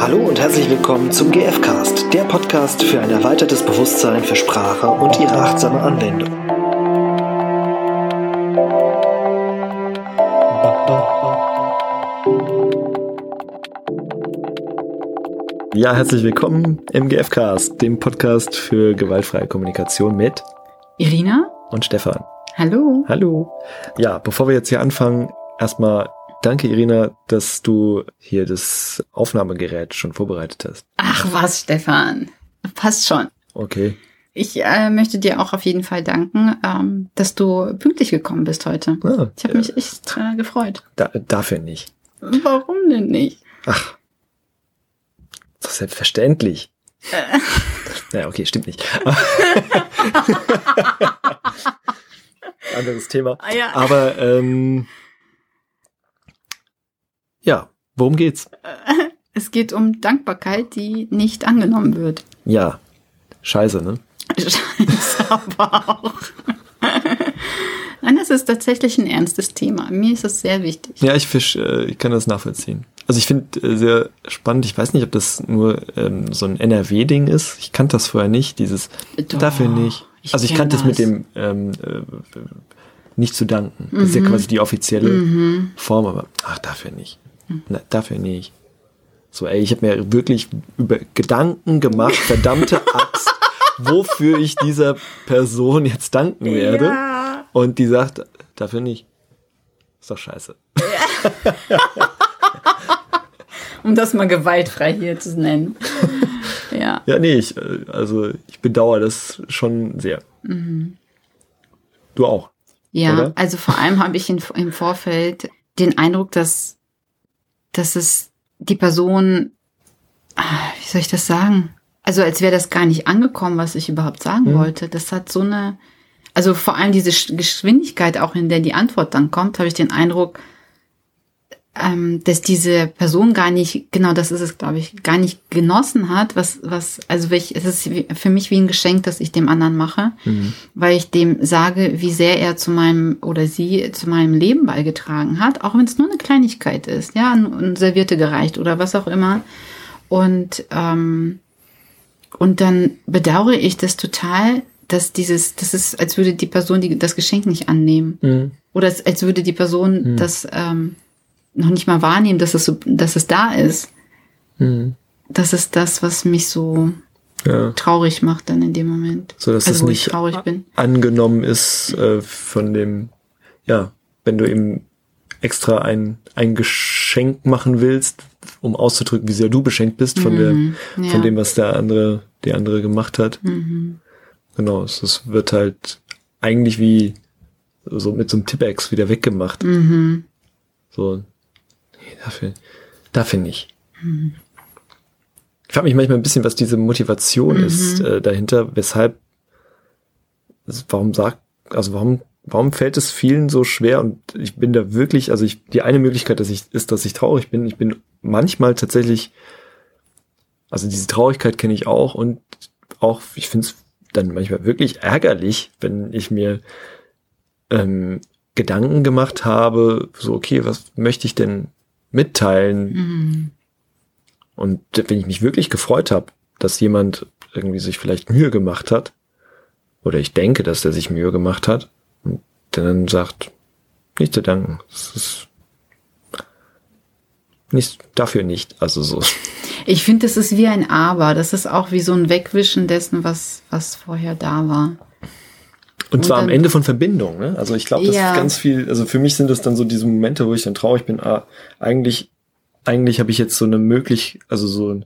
Hallo und herzlich willkommen zum GFcast, der Podcast für ein erweitertes Bewusstsein für Sprache und ihre achtsame Anwendung. Ja, herzlich willkommen im GFcast, dem Podcast für gewaltfreie Kommunikation mit Irina und Stefan. Hallo. Hallo. Ja, bevor wir jetzt hier anfangen, erstmal danke Irina, dass du hier das Aufnahmegerät schon vorbereitet hast. Ach was, Stefan. Passt schon. Okay. Ich äh, möchte dir auch auf jeden Fall danken, ähm, dass du pünktlich gekommen bist heute. Ah, Ich habe mich echt äh, gefreut. da, dafür nicht. Warum denn nicht? Ach. Ist doch selbstverständlich. Naja, okay, stimmt nicht. Anderes Thema. Ah, ja. Aber ähm, ja, worum geht's? Es geht um Dankbarkeit, die nicht angenommen wird. Ja, scheiße, ne? Scheiße, aber auch. Nein, das ist tatsächlich ein ernstes Thema. Mir ist es sehr wichtig. Ja, ich fisch, äh, ich kann das nachvollziehen. Also ich finde äh, sehr spannend, ich weiß nicht, ob das nur ähm, so ein NRW-Ding ist. Ich kannte das vorher nicht, dieses Doch, dafür nicht. ich also ich kannte es mit das. dem ähm, äh, nicht zu danken. Das ist ja quasi die offizielle Form, aber ach, dafür nicht. Na, dafür nicht. So, ey, ich habe mir wirklich über Gedanken gemacht, verdammte Axt, wofür ich dieser Person jetzt danken werde. Ja. Und die sagt, dafür nicht. Ist doch scheiße. Um das mal gewaltfrei hier zu nennen. ja. Ja, nee, ich, äh, also ich bedauere das schon sehr. Du auch. Ja, Oder? also vor allem habe ich in, im Vorfeld den Eindruck, dass, dass es die Person, ah, wie soll ich das sagen? Also als wäre das gar nicht angekommen, was ich überhaupt sagen Mhm. wollte. Das hat so eine, also vor allem diese Sch- Geschwindigkeit, auch in der die Antwort dann kommt, habe ich den Eindruck, ähm, dass diese Person gar nicht, genau das ist es, glaube ich, gar nicht genossen hat, was, was, also welch, es ist für mich wie ein Geschenk, das ich dem anderen mache, weil ich dem sage, wie sehr er zu meinem oder sie zu meinem Leben beigetragen hat, auch wenn es nur eine Kleinigkeit ist, ja, ein, ein Servierte gereicht oder was auch immer. Und, ähm, und dann bedauere ich das total, dass dieses, das ist, als würde die Person die, das Geschenk nicht annehmen. Oder als, als würde die Person das ähm, noch nicht mal wahrnehmen, dass es so, dass es da ist. Das ist das, was mich so Ja. traurig macht dann in dem Moment. So dass also das wo nicht ich traurig bin. angenommen ist äh, von dem, ja, wenn du eben extra ein, ein Geschenk machen willst, um auszudrücken, wie sehr du beschenkt bist von der, Mhm, ja. von dem, was der andere, der andere gemacht hat. Mhm. Genau, es, es wird halt eigentlich wie so mit so einem Tippex wieder weggemacht. Mhm. So, nee, dafür, dafür nicht. Ich frage mich manchmal ein bisschen, was diese Motivation ist äh, dahinter, weshalb, also warum sagt, also warum, warum fällt es vielen so schwer und ich bin da wirklich, also ich, die eine Möglichkeit, dass ich, ist, dass ich traurig bin. Ich bin manchmal tatsächlich, also diese Traurigkeit kenne ich auch und auch, ich finde es dann manchmal wirklich ärgerlich, wenn ich mir ähm, Gedanken gemacht habe, so, okay, was möchte ich denn mitteilen? Mhm. Und wenn ich mich wirklich gefreut habe, dass jemand irgendwie sich vielleicht Mühe gemacht hat, oder ich denke, dass der sich Mühe gemacht hat, und der dann sagt, nicht zu danken. Das ist nicht, dafür nicht. Also so. Ich finde, das ist wie ein Aber. Das ist auch wie so ein Wegwischen dessen, was, was vorher da war. Und zwar am Ende von Verbindung, ne? Also ich glaube, das Ja. ist ganz viel, also für mich sind das dann so diese Momente, wo ich dann traurig bin, ah, eigentlich, eigentlich habe ich jetzt so eine möglich, also so, ein-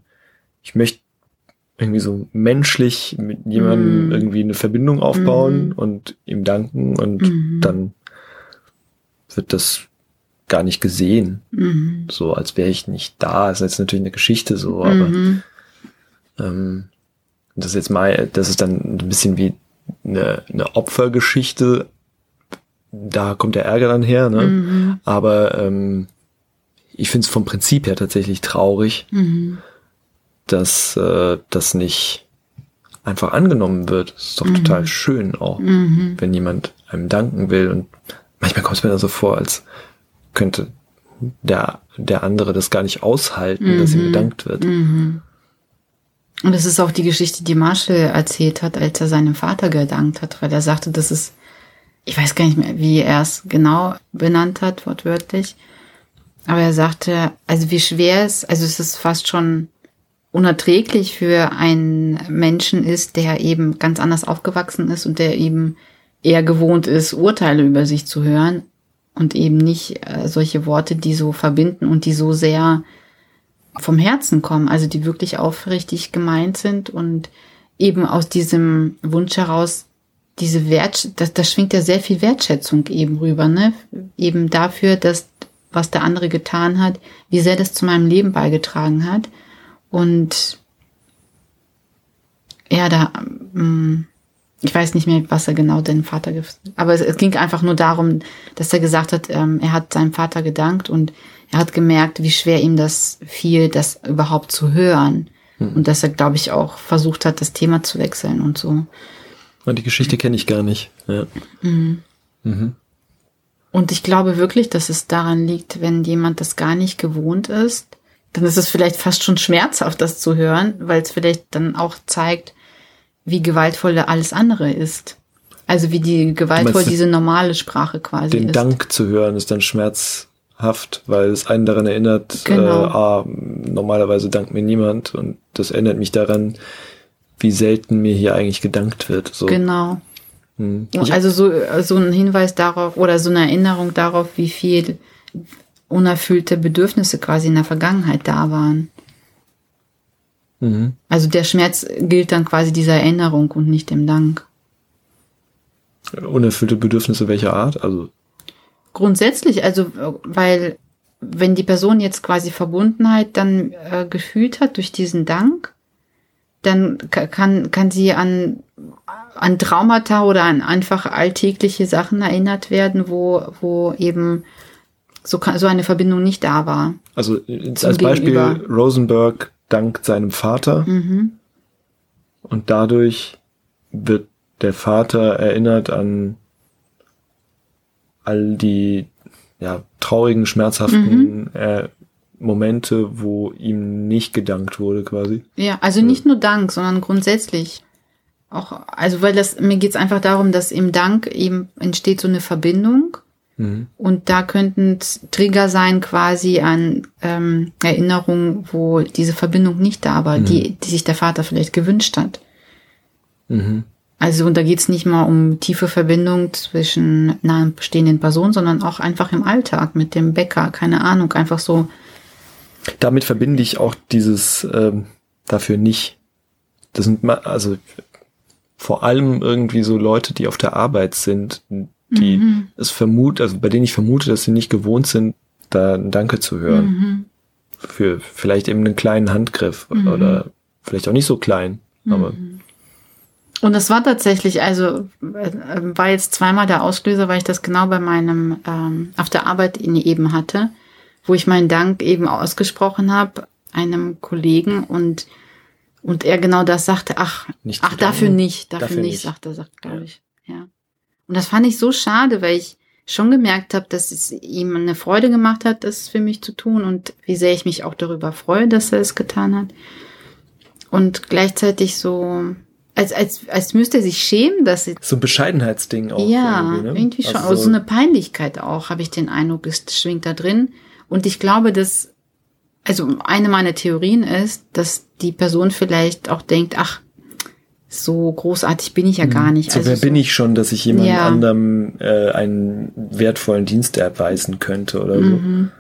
ich möchte irgendwie so menschlich mit jemandem Mhm. irgendwie eine Verbindung aufbauen Mhm. und ihm danken und Mhm. dann wird das gar nicht gesehen, Mhm. so als wäre ich nicht da. Das ist jetzt natürlich eine Geschichte so, aber Mhm. ähm, das ist jetzt mal, das ist dann ein bisschen wie eine, eine Opfergeschichte. Da kommt der Ärger dann her, ne? Mhm. Aber ähm, ich finde es vom Prinzip her tatsächlich traurig, Mhm. dass äh, das nicht einfach angenommen wird. Das ist doch total schön auch, Mhm. wenn jemand einem danken will. Und manchmal kommt es mir dann so vor, als könnte der, der andere das gar nicht aushalten, mhm. dass ihm mhm. gedankt wird. Und es ist auch die Geschichte, die Marshall erzählt hat, als er seinem Vater gedankt hat, weil er sagte, das ist, ich weiß gar nicht mehr, wie er es genau benannt hat, wortwörtlich. Aber er sagte, also wie schwer es, also es ist fast schon unerträglich für einen Menschen ist, der eben ganz anders aufgewachsen ist und der eben eher gewohnt ist, Urteile über sich zu hören und eben nicht äh, solche Worte, die so verbinden und die so sehr vom Herzen kommen, also die wirklich aufrichtig gemeint sind und eben aus diesem Wunsch heraus diese Wert, das, das schwingt ja sehr viel Wertschätzung eben rüber, ne? Eben dafür, dass was der andere getan hat, wie sehr das zu meinem Leben beigetragen hat. Und ja, da, ähm, ich weiß nicht mehr, was er genau den Vater, aber es, es, ging einfach nur darum, dass er gesagt hat, ähm, er hat seinem Vater gedankt und er hat gemerkt, wie schwer ihm das fiel, das überhaupt zu hören. Mhm. Und dass er, glaube ich, auch versucht hat, das Thema zu wechseln und so. Und die Geschichte kenne ich gar nicht. Ja. Mhm. Mhm. Und ich glaube wirklich, dass es daran liegt, wenn jemand das gar nicht gewohnt ist, dann ist es vielleicht fast schon schmerzhaft, das zu hören, weil es vielleicht dann auch zeigt, wie gewaltvoll alles andere ist. Also wie die gewaltvoll diese normale Sprache quasi den ist. Den Dank zu hören ist dann schmerzhaft, weil es einen daran erinnert, genau. äh, ah, normalerweise dankt mir niemand und das erinnert mich daran, wie selten mir hier eigentlich gedankt wird. So. Genau. Hm. Also so, so ein Hinweis darauf oder so eine Erinnerung darauf, wie viel unerfüllte Bedürfnisse quasi in der Vergangenheit da waren. Mhm. Also der Schmerz gilt dann quasi dieser Erinnerung und nicht dem Dank. Unerfüllte Bedürfnisse welcher Art? Also grundsätzlich, also weil wenn die Person jetzt quasi Verbundenheit dann äh, gefühlt hat durch diesen Dank, dann kann, kann sie an, an Traumata oder an einfach alltägliche Sachen erinnert werden, wo, wo eben so, so eine Verbindung nicht da war. Also als Beispiel Rosenberg dankt seinem Vater mhm. und dadurch wird der Vater erinnert an all die ja, traurigen, schmerzhaften mhm. äh, Momente, wo ihm nicht gedankt wurde, quasi. Ja, also nicht nur Dank, sondern grundsätzlich. Auch, also weil das, mir geht's einfach darum, dass im Dank eben entsteht so eine Verbindung. Mhm. Und da könnten Trigger sein quasi an ähm, Erinnerungen, wo diese Verbindung nicht da war, mhm. die, die sich der Vater vielleicht gewünscht hat. Mhm. Also und da geht's nicht mal um tiefe Verbindung zwischen einer bestehenden Person, sondern auch einfach im Alltag mit dem Bäcker, keine Ahnung, einfach so damit verbinde ich auch dieses ähm, dafür nicht. Das sind also vor allem irgendwie so Leute, die auf der Arbeit sind, die mhm. es vermut, also bei denen ich vermute, dass sie nicht gewohnt sind, da ein Danke zu hören. Mhm. Für vielleicht eben einen kleinen Handgriff mhm. oder vielleicht auch nicht so klein, aber. Mhm. Und das war tatsächlich, also äh, war jetzt zweimal der Auslöser, weil ich das genau bei meinem ähm, auf der Arbeit eben hatte wo ich meinen Dank eben ausgesprochen habe, einem Kollegen und und er genau das sagte, ach, nicht ach, dafür nicht, dafür, dafür nicht, nicht, sagt er, sagt, glaube ich. Ja. Und das fand ich so schade, weil ich schon gemerkt habe, dass es ihm eine Freude gemacht hat, das für mich zu tun und wie sehr ich mich auch darüber freue, dass er es getan hat. Und gleichzeitig so, als, als, als müsste er sich schämen, dass sie. So ein Bescheidenheitsding auch. Ja, irgendwie, ne? irgendwie schon. Also, also so eine Peinlichkeit auch, habe ich den Eindruck, es schwingt da drin. Und ich glaube, dass, also eine meiner Theorien ist, dass die Person vielleicht auch denkt, ach, so großartig bin ich ja gar mhm. nicht. So also wer so, bin ich schon, dass ich jemand ja. anderem äh, einen wertvollen Dienst erweisen könnte oder so. Mhm.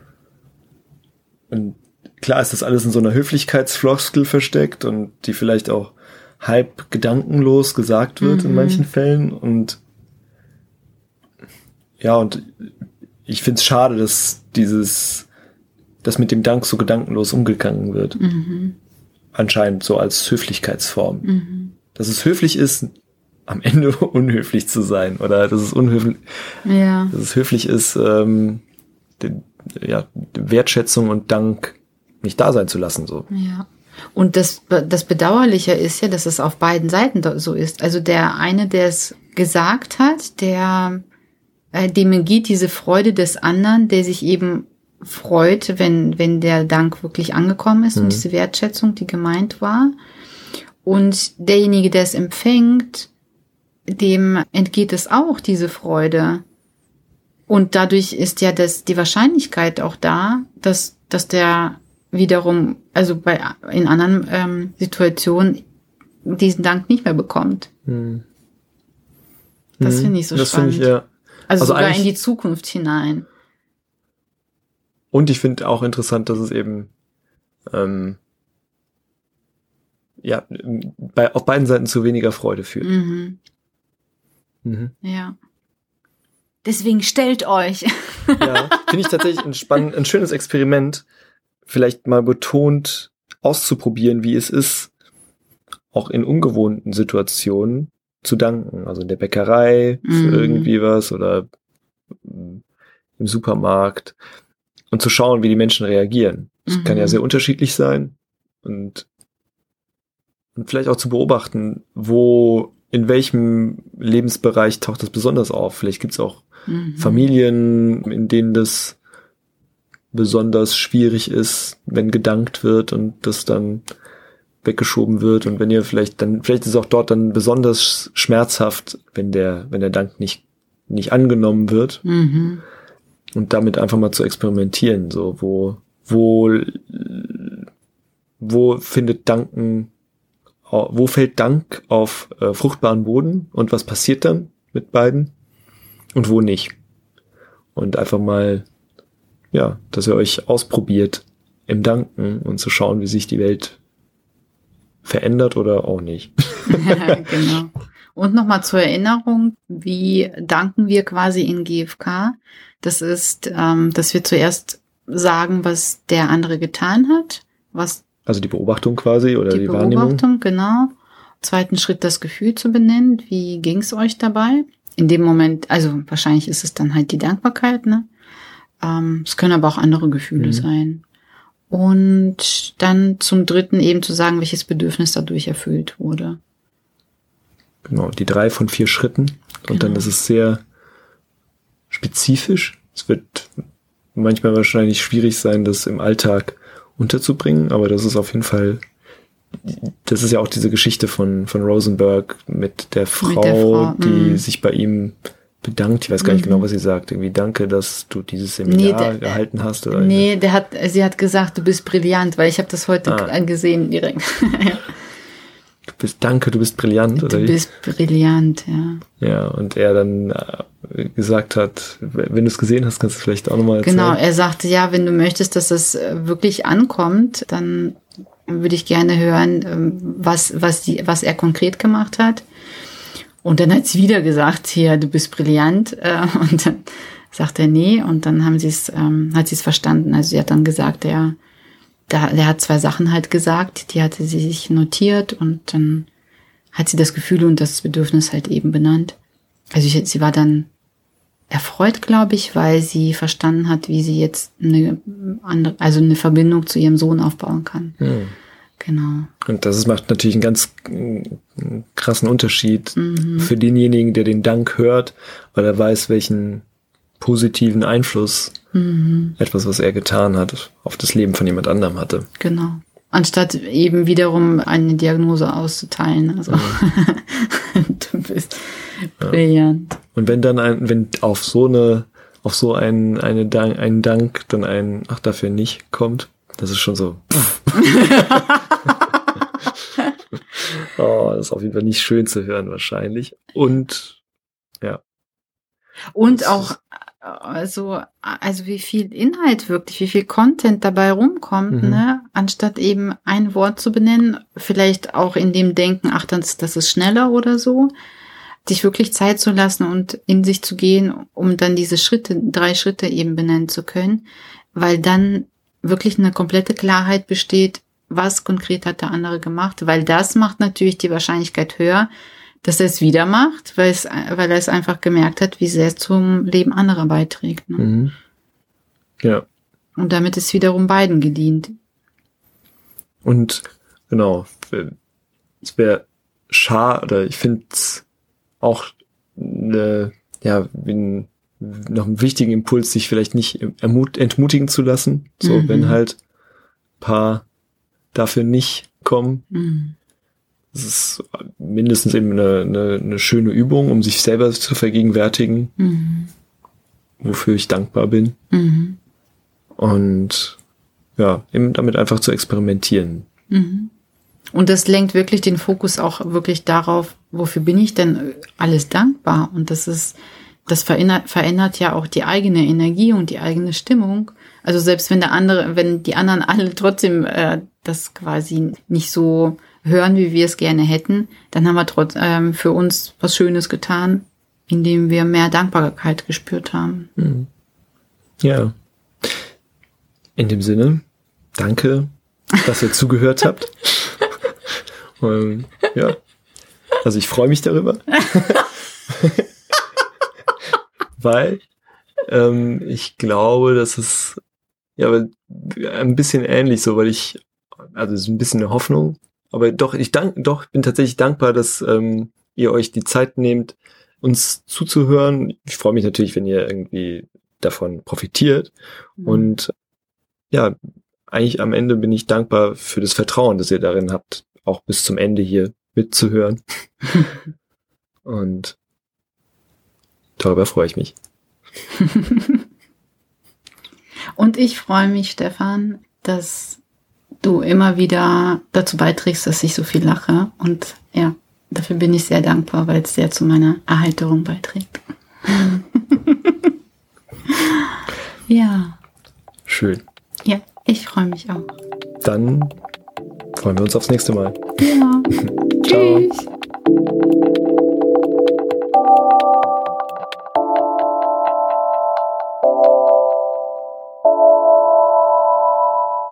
Und klar ist das alles in so einer Höflichkeitsfloskel versteckt und die vielleicht auch halb gedankenlos gesagt wird mhm. in manchen Fällen und ja, und ich finde es schade, dass dieses, dass mit dem Dank so gedankenlos umgegangen wird. Mhm. Anscheinend so als Höflichkeitsform. Dass es höflich ist, am Ende unhöflich zu sein oder dass es unhöflich, ja. dass es höflich ist, ähm, den, ja, Wertschätzung und Dank nicht da sein zu lassen, so. Ja. Und das, das Bedauerliche ist ja, dass es auf beiden Seiten so ist. Also der eine, der es gesagt hat, der äh, dem geht diese Freude des anderen, der sich eben freut, wenn, wenn der Dank wirklich angekommen ist Mhm. und diese Wertschätzung, die gemeint war. Und derjenige, der es empfängt, dem entgeht es auch, diese Freude. Und dadurch ist ja das, die Wahrscheinlichkeit auch da, dass, dass der wiederum, also bei, in anderen ähm, Situationen diesen Dank nicht mehr bekommt. Hm. Das Mhm. finde ich so das spannend. Finde ich, ja. Also, Also sogar in die Zukunft hinein. Und ich finde auch interessant, dass es eben ähm, ja bei, auf beiden Seiten zu weniger Freude führt. Mhm. Mhm. Ja. Deswegen stellt euch. Ja, finde ich tatsächlich ein spannend, ein schönes Experiment, vielleicht mal betont auszuprobieren, wie es ist, auch in ungewohnten Situationen zu danken. Also in der Bäckerei für Mhm. irgendwie was oder mm, im Supermarkt und zu schauen, wie die Menschen reagieren. Das kann ja Mhm. sehr unterschiedlich sein und, und vielleicht auch zu beobachten, wo, in welchem Lebensbereich taucht das besonders auf. Vielleicht gibt es auch Mhm. Familien, in denen das besonders schwierig ist, wenn gedankt wird und das dann weggeschoben wird und wenn ihr vielleicht dann, vielleicht ist es auch dort dann besonders schmerzhaft, wenn der, wenn der Dank nicht, nicht angenommen wird Mhm. und damit einfach mal zu experimentieren, so, wo, wo, wo findet Danken, wo fällt Dank auf äh, fruchtbaren Boden und was passiert dann mit beiden und wo nicht. Und einfach mal, ja, dass ihr euch ausprobiert im Danken und zu schauen, wie sich die Welt verändert oder auch nicht. genau. Und nochmal zur Erinnerung, wie danken wir quasi in GFK? Das ist, ähm, dass wir zuerst sagen, was der andere getan hat, was Also die Beobachtung quasi oder die, die, Wahrnehmung. Beobachtung, genau. Zweiten Schritt das Gefühl zu benennen. Wie ging es euch dabei? In dem Moment, also wahrscheinlich ist es dann halt die Dankbarkeit, ne? Ähm, es können aber auch andere Gefühle Mhm. sein. Und dann zum dritten eben zu sagen, welches Bedürfnis dadurch erfüllt wurde. Genau, die drei von vier Schritten. Und dann Genau. ist es sehr spezifisch. Es wird manchmal wahrscheinlich schwierig sein, das im Alltag unterzubringen, aber das ist auf jeden Fall, das ist ja auch diese Geschichte von, von Rosenberg mit der Frau, der Frau, die mm. sich bei ihm bedankt. Ich weiß gar nicht Mhm. genau, was sie sagt. Irgendwie danke, dass du dieses Seminar der- gehalten hast. Oder Nee, der hat, sie hat gesagt, du bist brillant, weil ich habe das heute Ah. gesehen direkt. Du bist, danke, du bist brillant. du oder wie? bist brillant, ja. Ja, und er dann äh, gesagt hat, wenn du es gesehen hast, kannst du vielleicht auch nochmal erzählen. Genau, er sagte, ja, wenn du möchtest, dass es äh, wirklich ankommt, dann würde ich gerne hören, ähm, was, was, die, was er konkret gemacht hat. Und dann hat sie wieder gesagt, hier, du bist brillant. Äh, Und dann sagt er, nee. Und dann haben sie es, ähm, hat sie es verstanden. Also sie hat dann gesagt, er, da, der hat zwei Sachen halt gesagt, die hatte sie sich notiert und dann hat sie das Gefühl und das Bedürfnis halt eben benannt. Also ich, sie war dann erfreut, glaube ich, weil sie verstanden hat, wie sie jetzt eine andere, also eine Verbindung zu ihrem Sohn aufbauen kann. Hm. Genau. Und das macht natürlich einen ganz krassen Unterschied Mhm. für denjenigen, der den Dank hört, weil er weiß, welchen positiven Einfluss Mhm. etwas, was er getan hat, auf das Leben von jemand anderem hatte. Genau. Anstatt eben wiederum eine Diagnose auszuteilen. Also du bist brillant. Und wenn dann ein, wenn auf so eine, auf so ein, eine Dank, einen Dank dann ein, ach, dafür nicht kommt, das ist schon so. oh, das ist auf jeden Fall nicht schön zu hören, wahrscheinlich. Und Und Das auch also also wie viel Inhalt wirklich, wie viel Content dabei rumkommt, Mhm. ne? Anstatt eben ein Wort zu benennen, vielleicht auch in dem Denken, ach, das, das ist schneller oder so, sich wirklich Zeit zu lassen und in sich zu gehen, um dann diese Schritte, drei Schritte eben benennen zu können, weil dann wirklich eine komplette Klarheit besteht, was konkret hat der andere gemacht, weil das macht natürlich die Wahrscheinlichkeit höher, dass er es wieder macht, weil, es, weil er es einfach gemerkt hat, wie sehr es zum Leben anderer beiträgt. Ne? mhm. ja. Und damit ist wiederum beiden gedient. Und genau, es wäre schade, oder ich finde es auch eine, ja, ein, noch einen wichtigen Impuls, sich vielleicht nicht entmutigen zu lassen. So, Mhm. wenn halt paar dafür nicht kommen. Mhm. Das ist mindestens eben eine, eine, eine schöne Übung, um sich selber zu vergegenwärtigen, Mhm. wofür ich dankbar bin. Mhm. Und ja, eben damit einfach zu experimentieren. Mhm. Und das lenkt wirklich den Fokus auch wirklich darauf, wofür bin ich denn alles dankbar? Und das ist, das verändert, verändert ja auch die eigene Energie und die eigene Stimmung. Also selbst wenn der andere, wenn die anderen alle trotzdem äh, das quasi nicht so hören, wie wir es gerne hätten, dann haben wir trotz, ähm, für uns was Schönes getan, indem wir mehr Dankbarkeit gespürt haben. Ja. In dem Sinne, danke, dass ihr zugehört habt. Und, ja. Also ich freue mich darüber. Weil ähm, ich glaube, dass es ja ein bisschen ähnlich so, weil ich, also es ist ein bisschen eine Hoffnung, aber doch, ich dank, doch, bin tatsächlich dankbar, dass ähm, ihr euch die Zeit nehmt, uns zuzuhören. Ich freue mich natürlich, wenn ihr irgendwie davon profitiert. Und ja, eigentlich am Ende bin ich dankbar für das Vertrauen, das ihr darin habt, auch bis zum Ende hier mitzuhören. Und darüber freue ich mich. Und ich freue mich, Stefan, dass du immer wieder dazu beiträgst, dass ich so viel lache. Und ja, dafür bin ich sehr dankbar, weil es sehr zu meiner Erheiterung beiträgt. ja, Schön. ja, ich freue mich auch. Dann freuen wir uns aufs nächste Mal. Ja. Ciao. Tschüss.